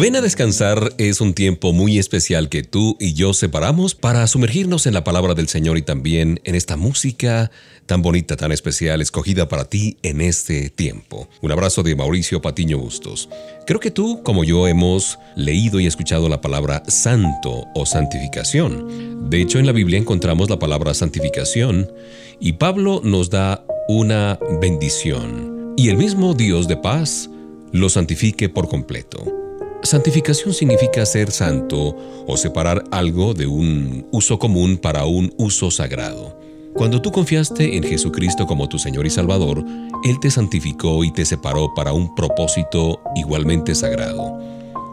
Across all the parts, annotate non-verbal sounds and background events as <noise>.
Ven a descansar es un tiempo muy especial que tú y yo separamos para sumergirnos en la palabra del Señor y también en esta música tan bonita, tan especial, escogida para ti en este tiempo. Un abrazo de Mauricio Patiño Bustos. Creo que tú, como yo, hemos leído y escuchado la palabra santo o santificación. De hecho, en la Biblia encontramos la palabra santificación y Pablo nos da una bendición. Y el mismo Dios de paz lo santifique por completo. Santificación significa ser santo o separar algo de un uso común para un uso sagrado. Cuando tú confiaste en Jesucristo como tu Señor y Salvador, Él te santificó y te separó para un propósito igualmente sagrado.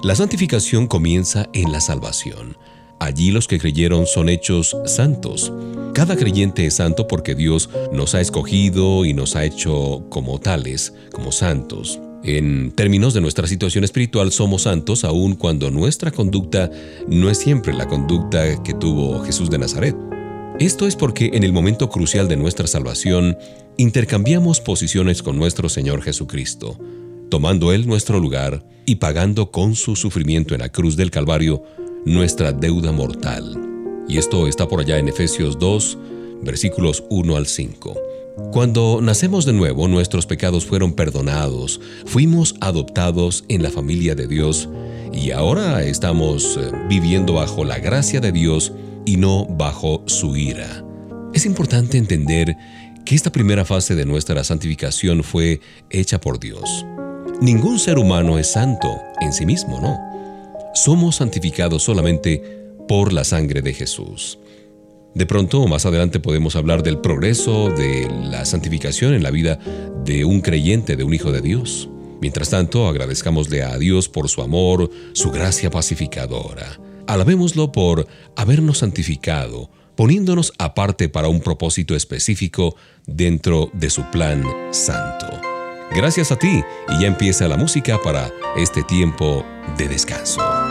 La santificación comienza en la salvación. Allí los que creyeron son hechos santos. Cada creyente es santo porque Dios nos ha escogido y nos ha hecho como tales, como santos. En términos de nuestra situación espiritual, somos santos aun cuando nuestra conducta no es siempre la conducta que tuvo Jesús de Nazaret. Esto es porque en el momento crucial de nuestra salvación, intercambiamos posiciones con nuestro Señor Jesucristo, tomando Él nuestro lugar y pagando con su sufrimiento en la cruz del Calvario nuestra deuda mortal. Y esto está por allá en Efesios 2, versículos 1 al 5. Cuando nacemos de nuevo, nuestros pecados fueron perdonados, fuimos adoptados en la familia de Dios y ahora estamos eh, viviendo bajo la gracia de Dios y no bajo su ira. Es importante entender que esta primera fase de nuestra santificación fue hecha por Dios. Ningún ser humano es santo en sí mismo, no. Somos santificados solamente por la sangre de Jesús. De pronto, más adelante podemos hablar del progreso de la santificación en la vida de un creyente, de un hijo de Dios. Mientras tanto, agradezcamosle a Dios por su amor, su gracia pacificadora. Alabémoslo por habernos santificado, poniéndonos aparte para un propósito específico dentro de su plan santo. Gracias a ti y ya empieza la música para este tiempo de descanso.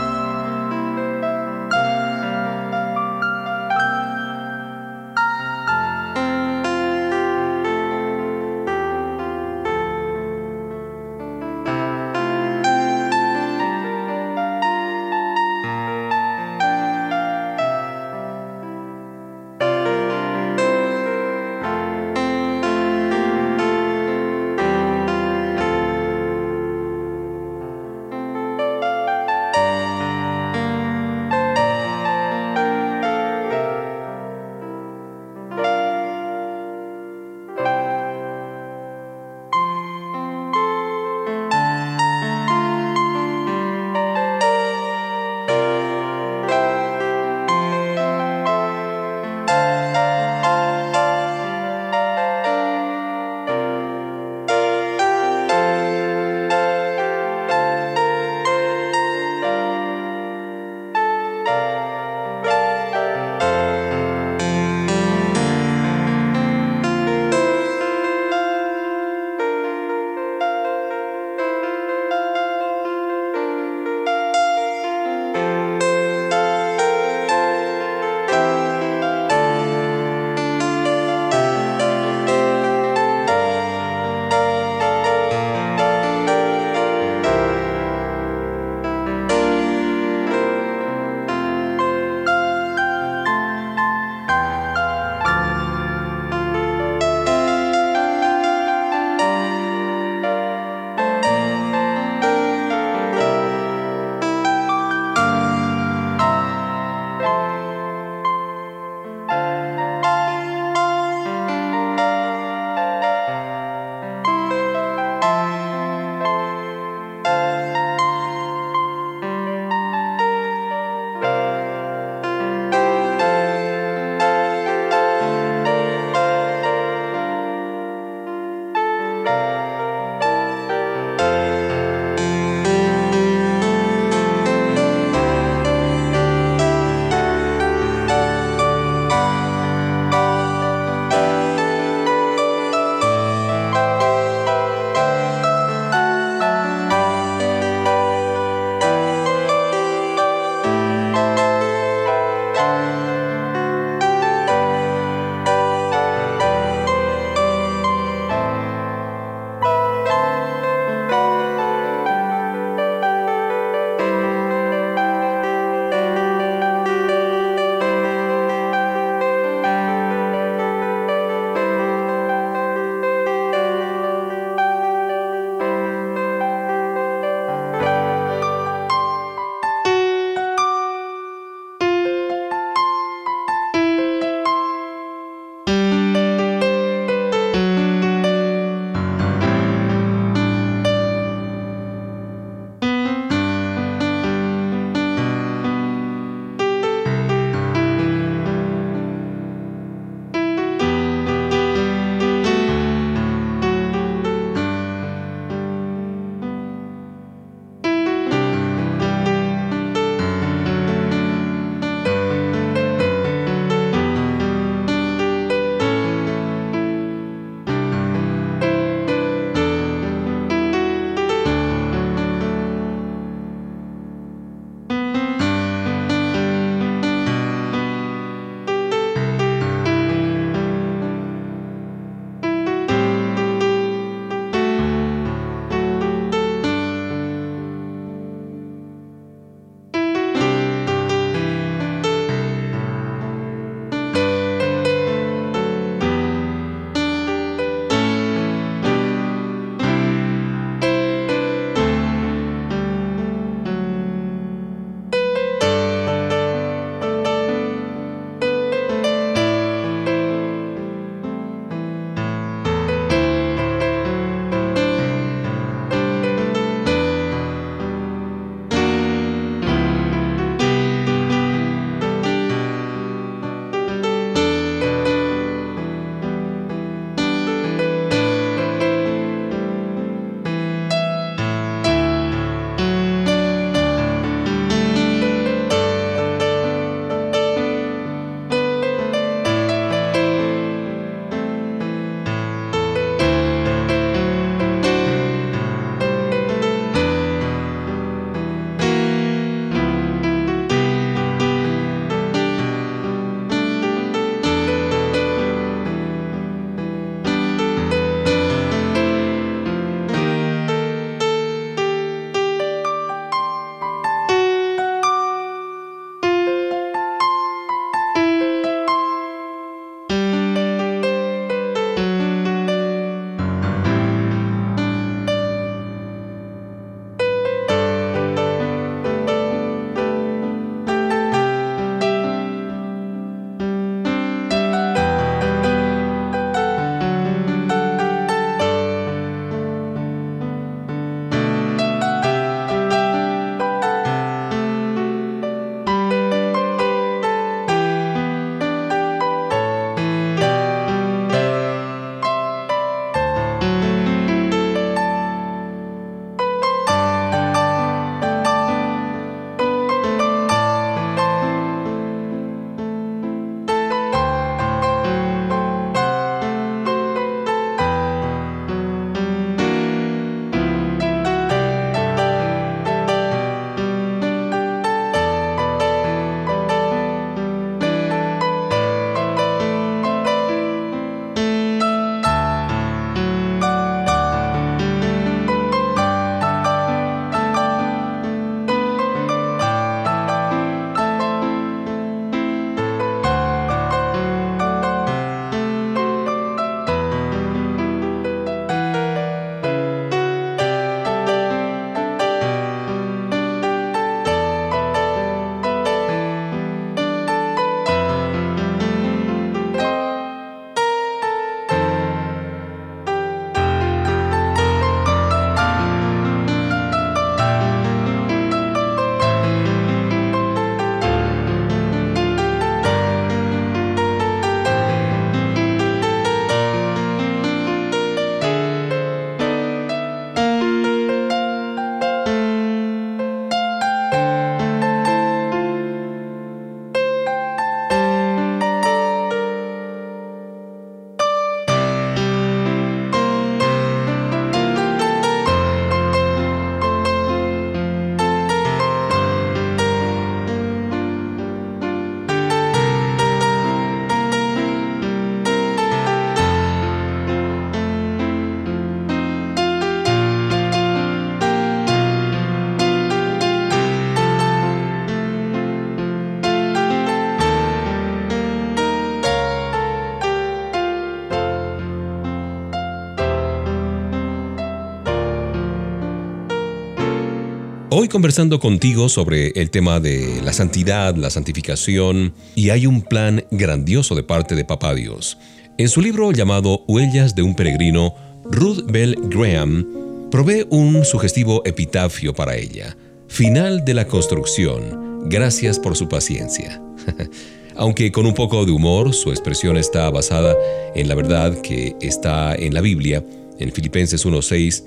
Conversando contigo sobre el tema de la santidad, la santificación, y hay un plan grandioso de parte de Papá Dios. En su libro llamado Huellas de un peregrino, Ruth Bell Graham provee un sugestivo epitafio para ella. Final de la construcción. Gracias por su paciencia. <laughs> Aunque con un poco de humor, su expresión está basada en la verdad que está en la Biblia, en Filipenses 1.6,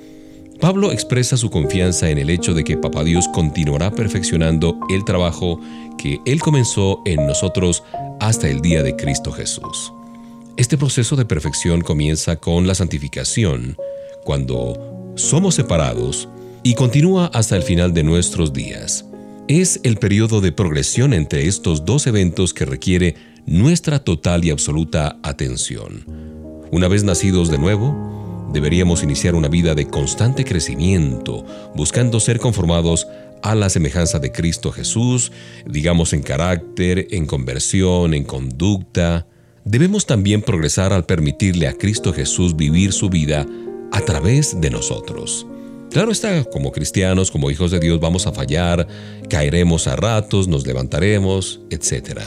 Pablo expresa su confianza en el hecho de que Papá Dios continuará perfeccionando el trabajo que Él comenzó en nosotros hasta el día de Cristo Jesús. Este proceso de perfección comienza con la santificación, cuando somos separados, y continúa hasta el final de nuestros días. Es el periodo de progresión entre estos dos eventos que requiere nuestra total y absoluta atención. Una vez nacidos de nuevo, deberíamos iniciar una vida de constante crecimiento, buscando ser conformados a la semejanza de Cristo Jesús, digamos en carácter, en conversión, en conducta, debemos también progresar al permitirle a Cristo Jesús vivir su vida a través de nosotros. Claro está, como cristianos, como hijos de Dios, vamos a fallar, caeremos a ratos, nos levantaremos, etc.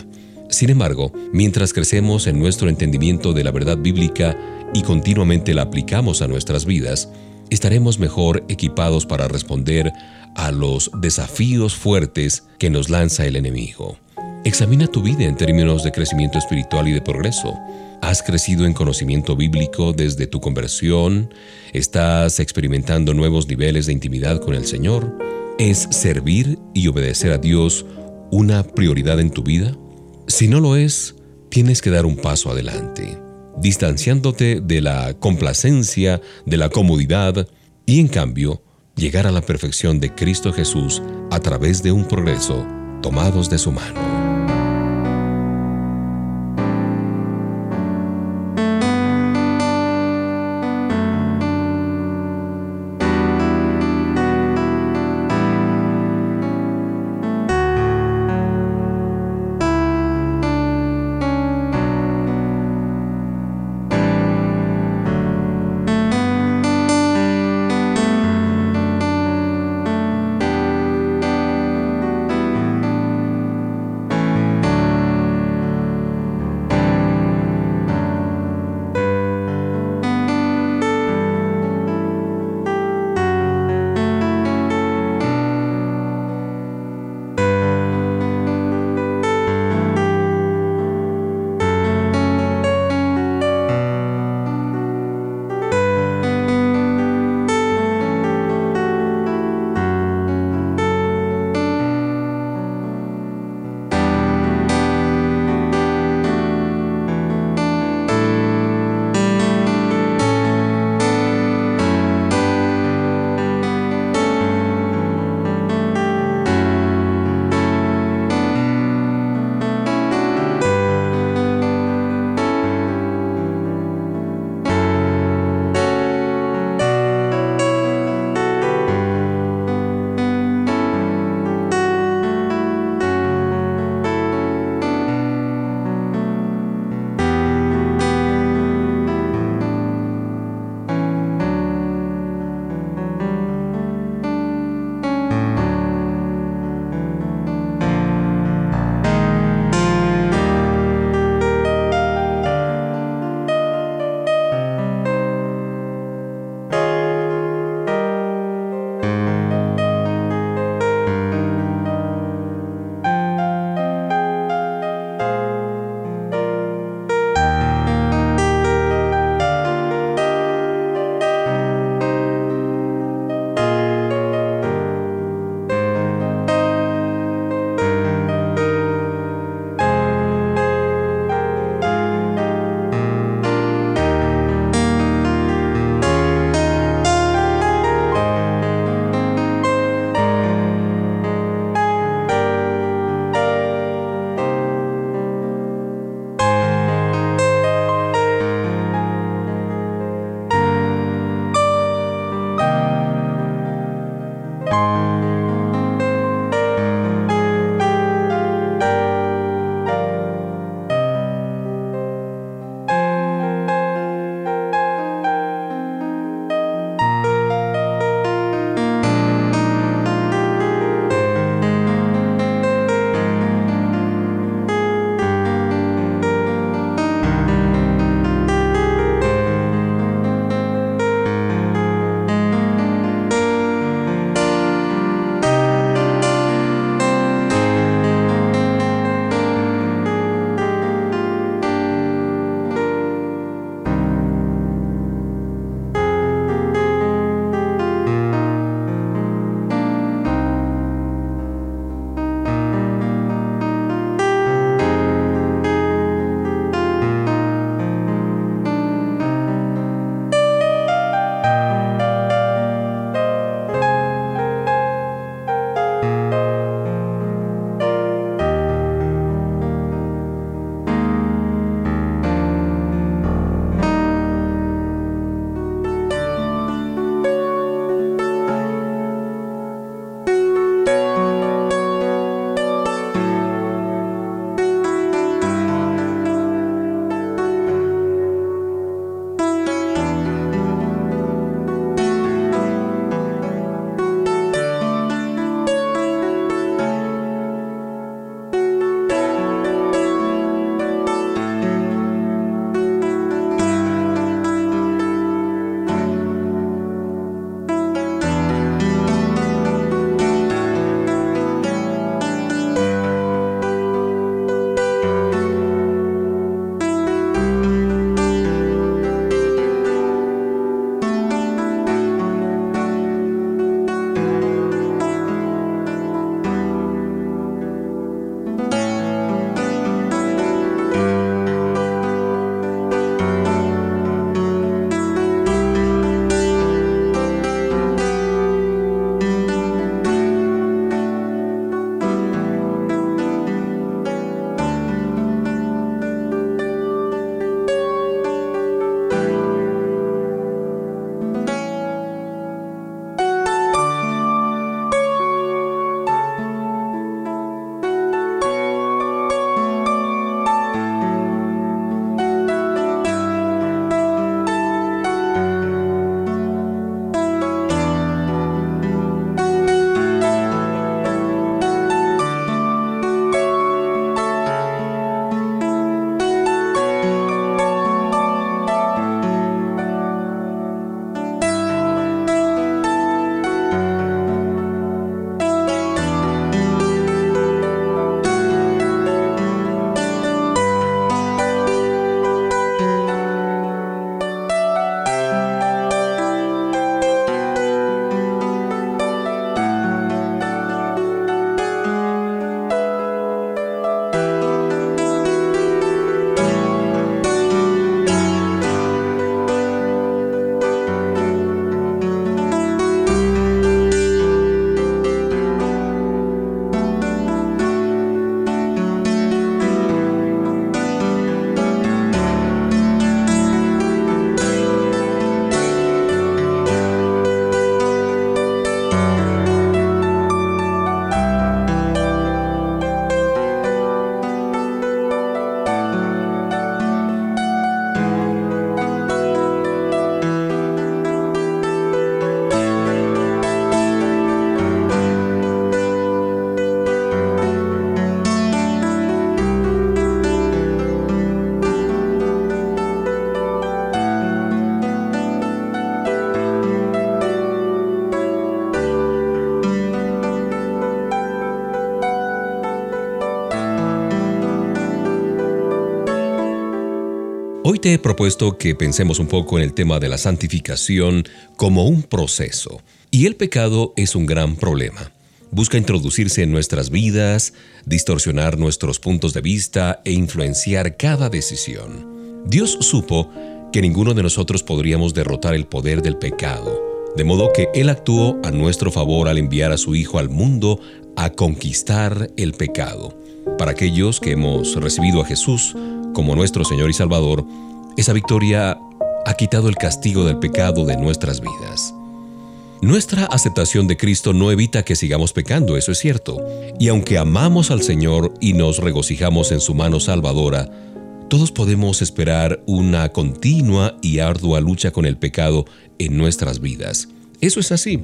Sin embargo, mientras crecemos en nuestro entendimiento de la verdad bíblica y continuamente la aplicamos a nuestras vidas, estaremos mejor equipados para responder a los desafíos fuertes que nos lanza el enemigo. Examina tu vida en términos de crecimiento espiritual y de progreso. ¿Has crecido en conocimiento bíblico desde tu conversión? ¿Estás experimentando nuevos niveles de intimidad con el Señor? ¿Es servir y obedecer a Dios una prioridad en tu vida? Si no lo es, tienes que dar un paso adelante, distanciándote de la complacencia, de la comodidad y en cambio llegar a la perfección de Cristo Jesús a través de un progreso tomados de su mano. He propuesto que pensemos un poco en el tema de la santificación como un proceso. Y el pecado es un gran problema. Busca introducirse en nuestras vidas, distorsionar nuestros puntos de vista e influenciar cada decisión. Dios supo que ninguno de nosotros podríamos derrotar el poder del pecado, de modo que Él actuó a nuestro favor al enviar a su Hijo al mundo a conquistar el pecado. Para aquellos que hemos recibido a Jesús como nuestro Señor y Salvador, esa victoria ha quitado el castigo del pecado de nuestras vidas. Nuestra aceptación de Cristo no evita que sigamos pecando, eso es cierto. Y aunque amamos al Señor y nos regocijamos en su mano salvadora, todos podemos esperar una continua y ardua lucha con el pecado en nuestras vidas. Eso es así.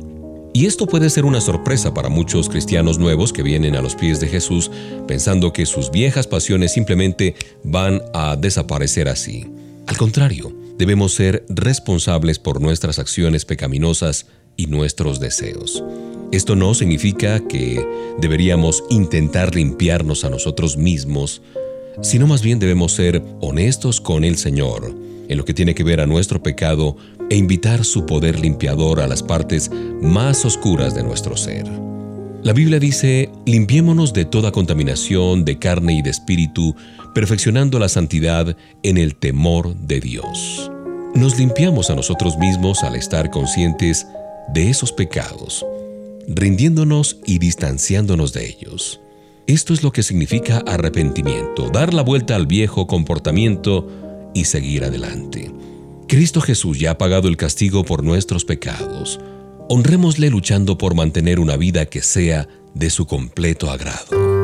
Y esto puede ser una sorpresa para muchos cristianos nuevos que vienen a los pies de Jesús pensando que sus viejas pasiones simplemente van a desaparecer así. Al contrario, debemos ser responsables por nuestras acciones pecaminosas y nuestros deseos. Esto no significa que deberíamos intentar limpiarnos a nosotros mismos, sino más bien debemos ser honestos con el Señor en lo que tiene que ver a nuestro pecado e invitar su poder limpiador a las partes más oscuras de nuestro ser. La Biblia dice, limpiémonos de toda contaminación de carne y de espíritu, perfeccionando la santidad en el temor de Dios. Nos limpiamos a nosotros mismos al estar conscientes de esos pecados, rindiéndonos y distanciándonos de ellos. Esto es lo que significa arrepentimiento, dar la vuelta al viejo comportamiento y seguir adelante. Cristo Jesús ya ha pagado el castigo por nuestros pecados. Honrémosle luchando por mantener una vida que sea de su completo agrado.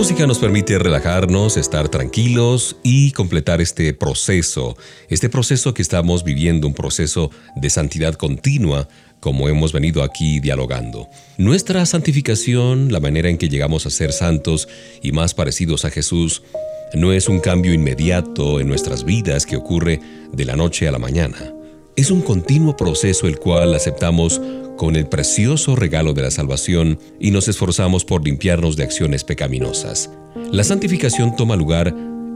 Música nos permite relajarnos, estar tranquilos y completar este proceso, este proceso que estamos viviendo, un proceso de santidad continua, como hemos venido aquí dialogando. Nuestra santificación, la manera en que llegamos a ser santos y más parecidos a Jesús, no es un cambio inmediato en nuestras vidas que ocurre de la noche a la mañana. Es un continuo proceso el cual aceptamos con el precioso regalo de la salvación y nos esforzamos por limpiarnos de acciones pecaminosas. La santificación toma lugar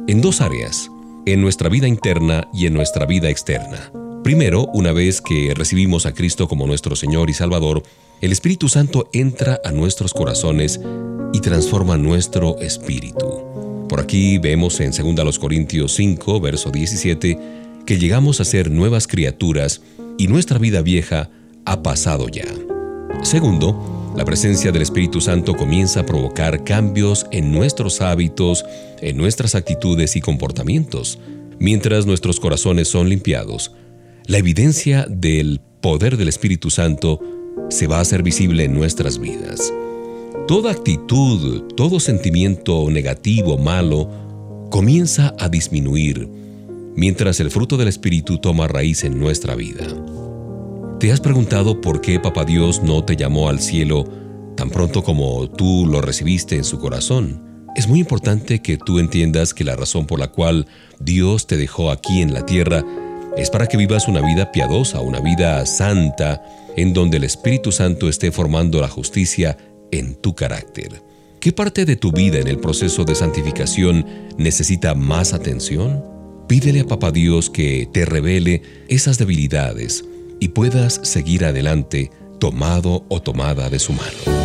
en dos áreas, en nuestra vida interna y en nuestra vida externa. Primero, una vez que recibimos a Cristo como nuestro Señor y Salvador, el Espíritu Santo entra a nuestros corazones y transforma nuestro espíritu. Por aquí vemos en 2 Corintios 5, verso 17, que llegamos a ser nuevas criaturas y nuestra vida vieja ha pasado ya. Segundo, la presencia del Espíritu Santo comienza a provocar cambios en nuestros hábitos, en nuestras actitudes y comportamientos, mientras nuestros corazones son limpiados la evidencia del poder del Espíritu Santo se va a hacer visible en nuestras vidas. Toda actitud, todo sentimiento negativo, malo, comienza a disminuir mientras el fruto del Espíritu toma raíz en nuestra vida. ¿Te has preguntado por qué Papá Dios no te llamó al cielo tan pronto como tú lo recibiste en su corazón? Es muy importante que tú entiendas que la razón por la cual Dios te dejó aquí en la tierra es para que vivas una vida piadosa, una vida santa, en donde el Espíritu Santo esté formando la justicia en tu carácter. ¿Qué parte de tu vida en el proceso de santificación necesita más atención? Pídele a Papá Dios que te revele esas debilidades y puedas seguir adelante tomado o tomada de su mano.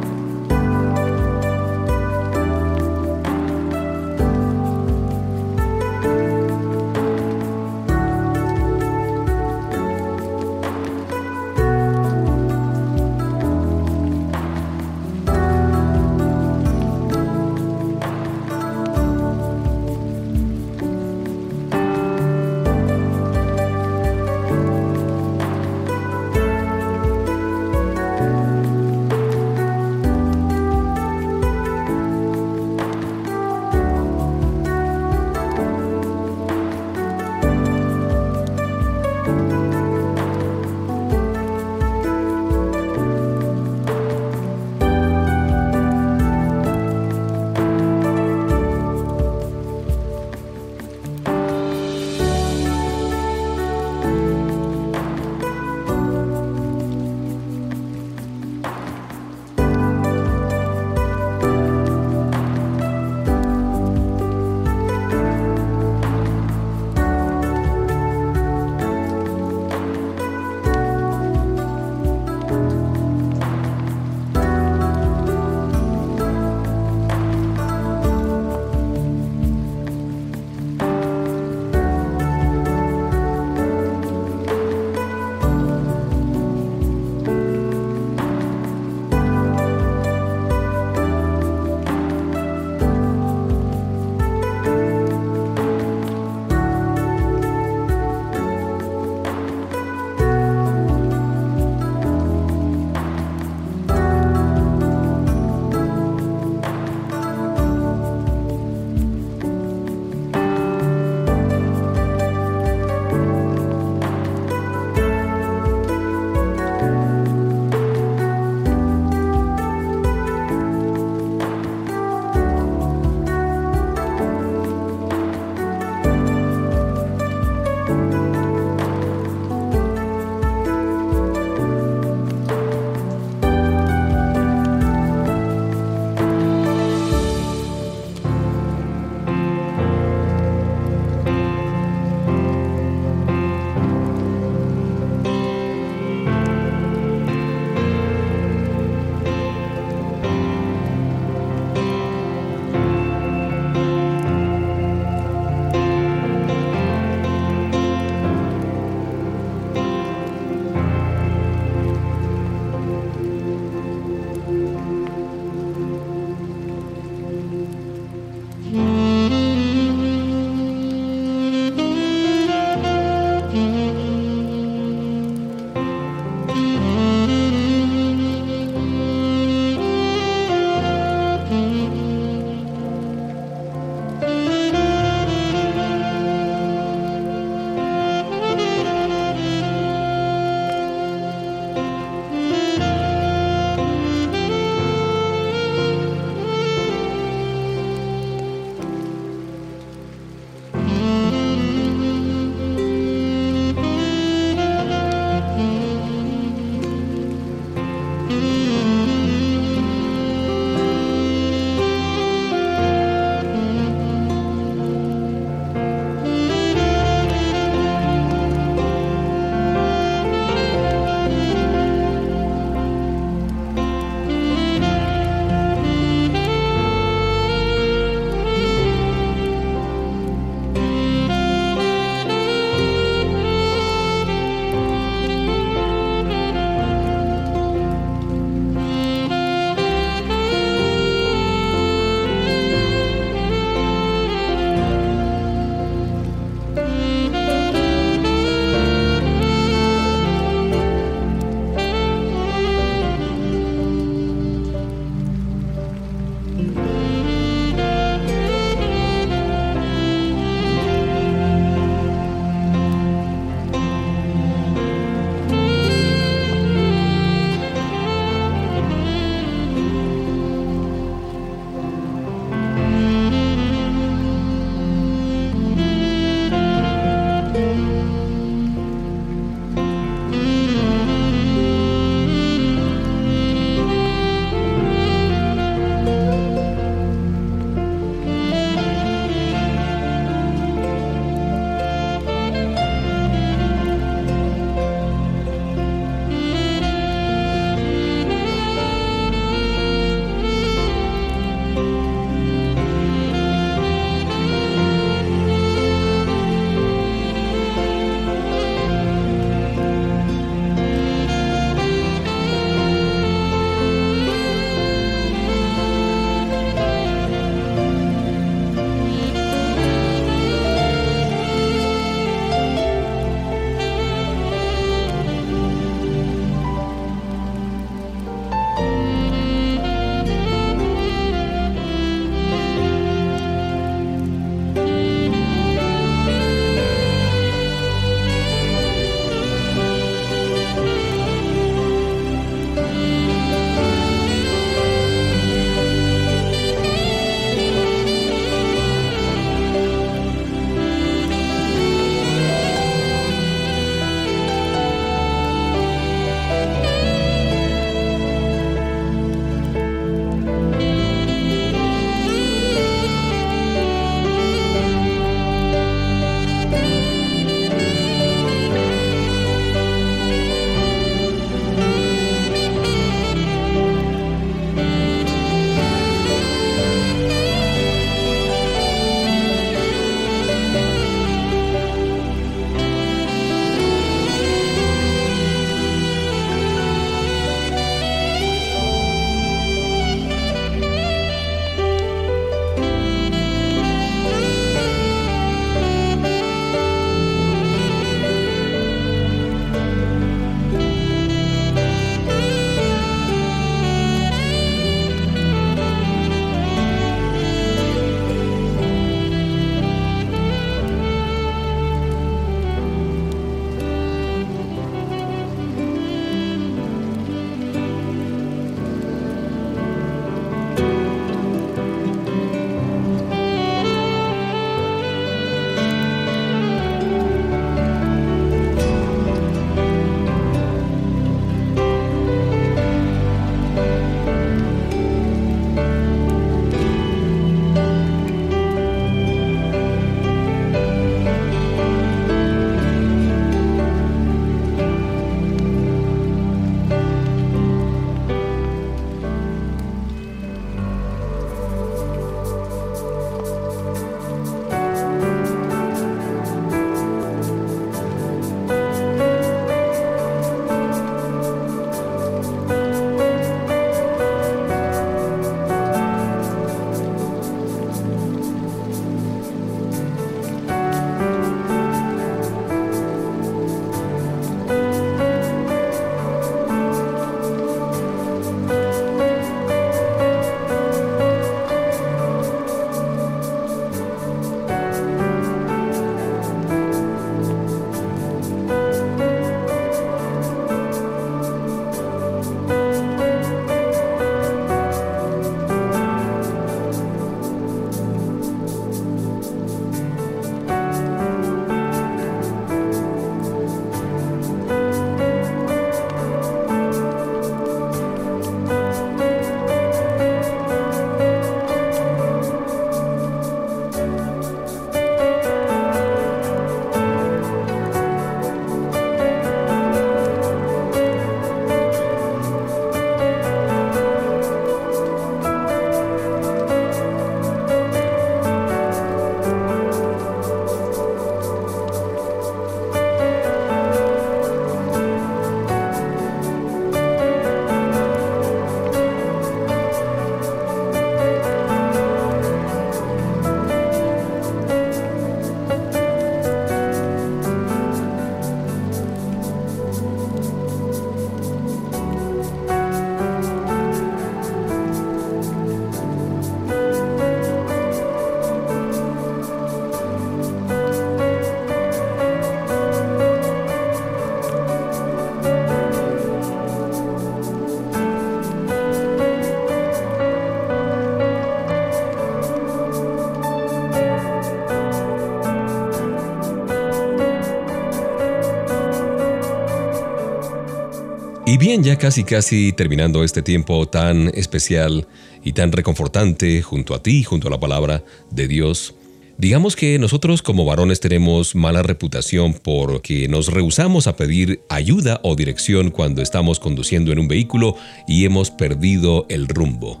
Y bien, ya casi casi terminando este tiempo tan especial y tan reconfortante junto a ti, junto a la palabra de Dios, Digamos que nosotros como varones tenemos mala reputación porque nos rehusamos a pedir ayuda o dirección cuando estamos conduciendo en un vehículo y hemos perdido el rumbo.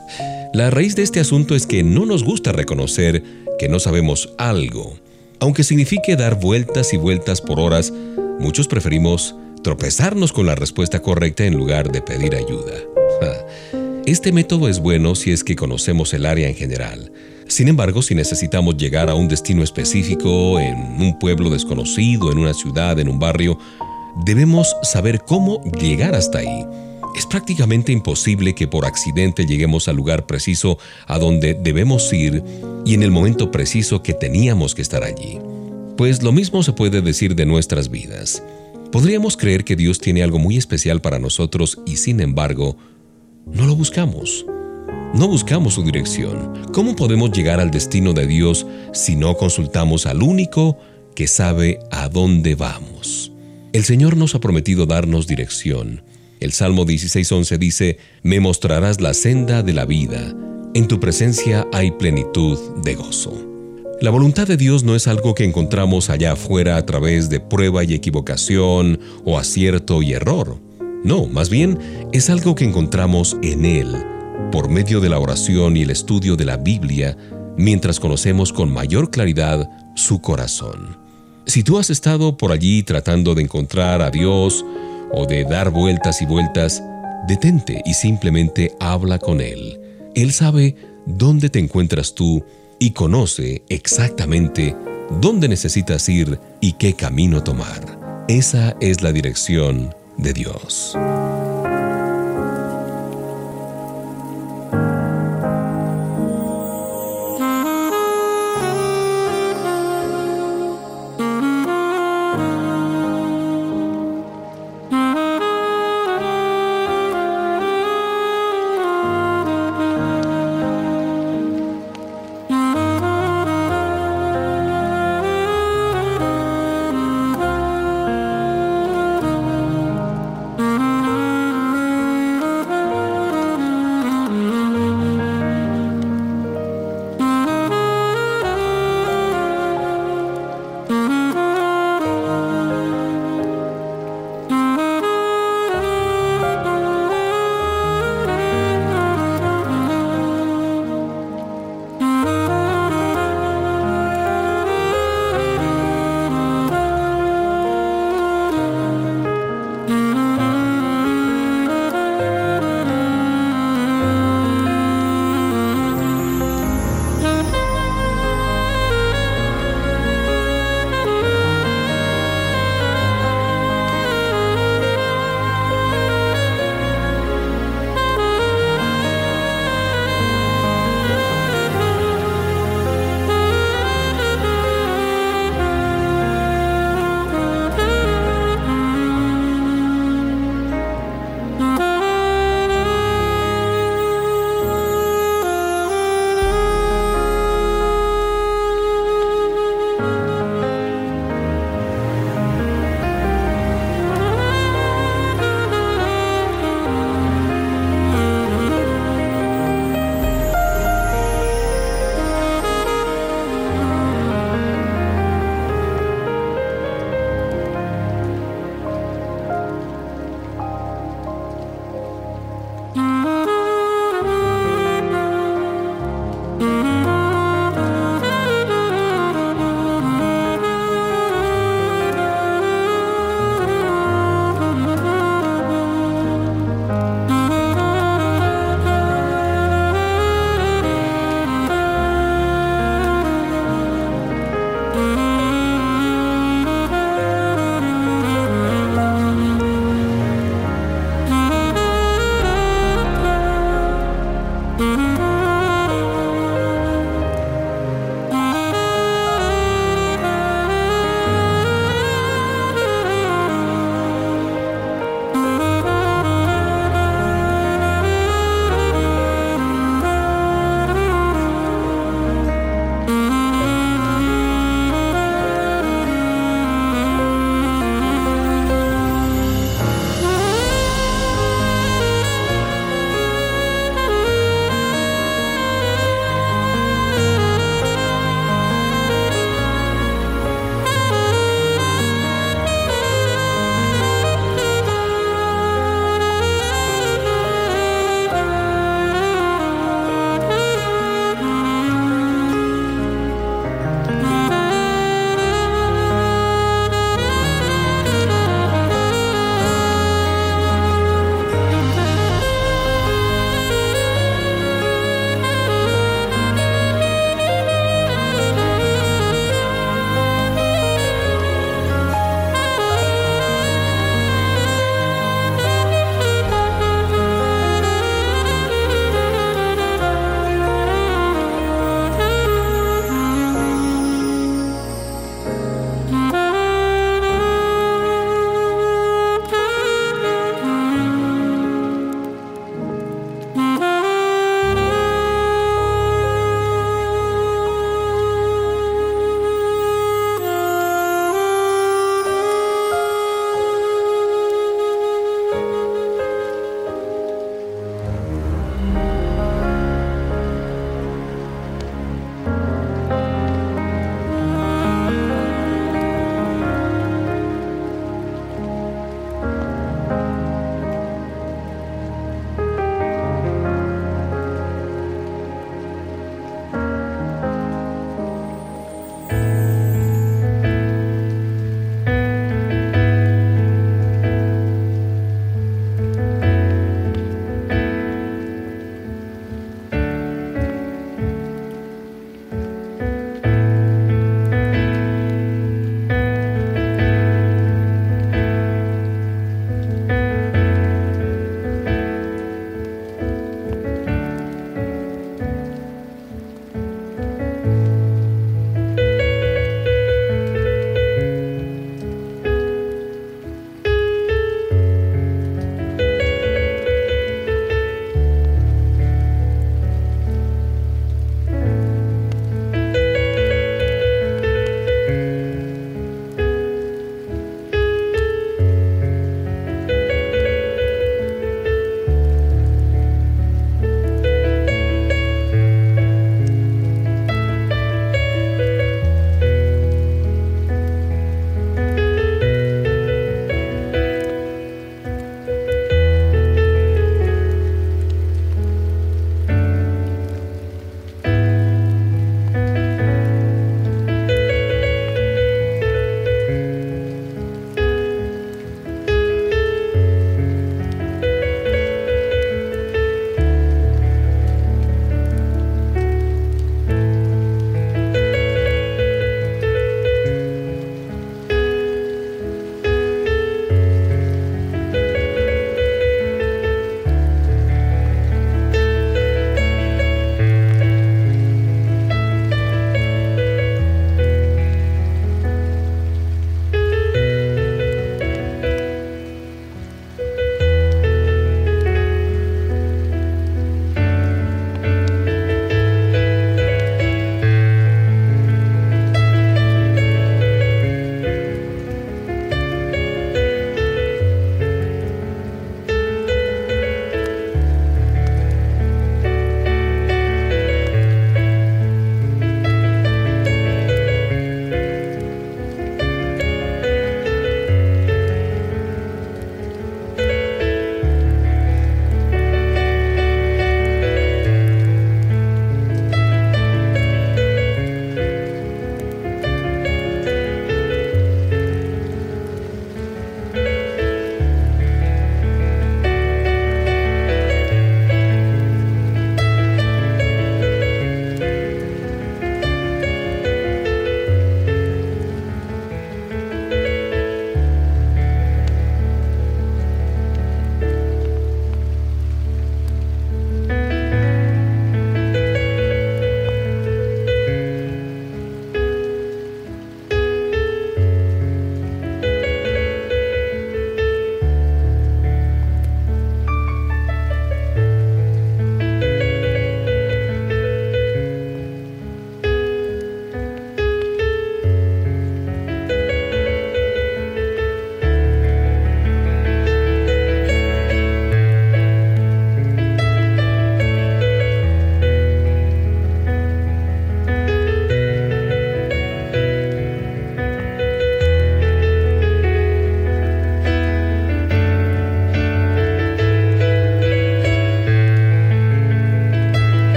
<laughs> La raíz de este asunto es que no nos gusta reconocer que no sabemos algo. Aunque signifique dar vueltas y vueltas por horas, muchos preferimos tropezarnos con la respuesta correcta en lugar de pedir ayuda. Este método es bueno si es que conocemos el área en general sin embargo, si necesitamos llegar a un destino específico, en un pueblo desconocido, en una ciudad, en un barrio, debemos saber cómo llegar hasta ahí. Es prácticamente imposible que por accidente lleguemos al lugar preciso a donde debemos ir y en el momento preciso que teníamos que estar allí. Pues lo mismo se puede decir de nuestras vidas. Podríamos creer que Dios tiene algo muy especial para nosotros y sin embargo, no lo buscamos. No buscamos su dirección. ¿Cómo podemos llegar al destino de Dios si no consultamos al único que sabe a dónde vamos? El Señor nos ha prometido darnos dirección. El Salmo 16.11 dice, Me mostrarás la senda de la vida. En tu presencia hay plenitud de gozo. La voluntad de Dios no es algo que encontramos allá afuera a través de prueba y equivocación o acierto y error. No, más bien es algo que encontramos en Él por medio de la oración y el estudio de la Biblia, mientras conocemos con mayor claridad su corazón. Si tú has estado por allí tratando de encontrar a Dios o de dar vueltas y vueltas, detente y simplemente habla con Él. Él sabe dónde te encuentras tú y conoce exactamente dónde necesitas ir y qué camino tomar. Esa es la dirección de Dios.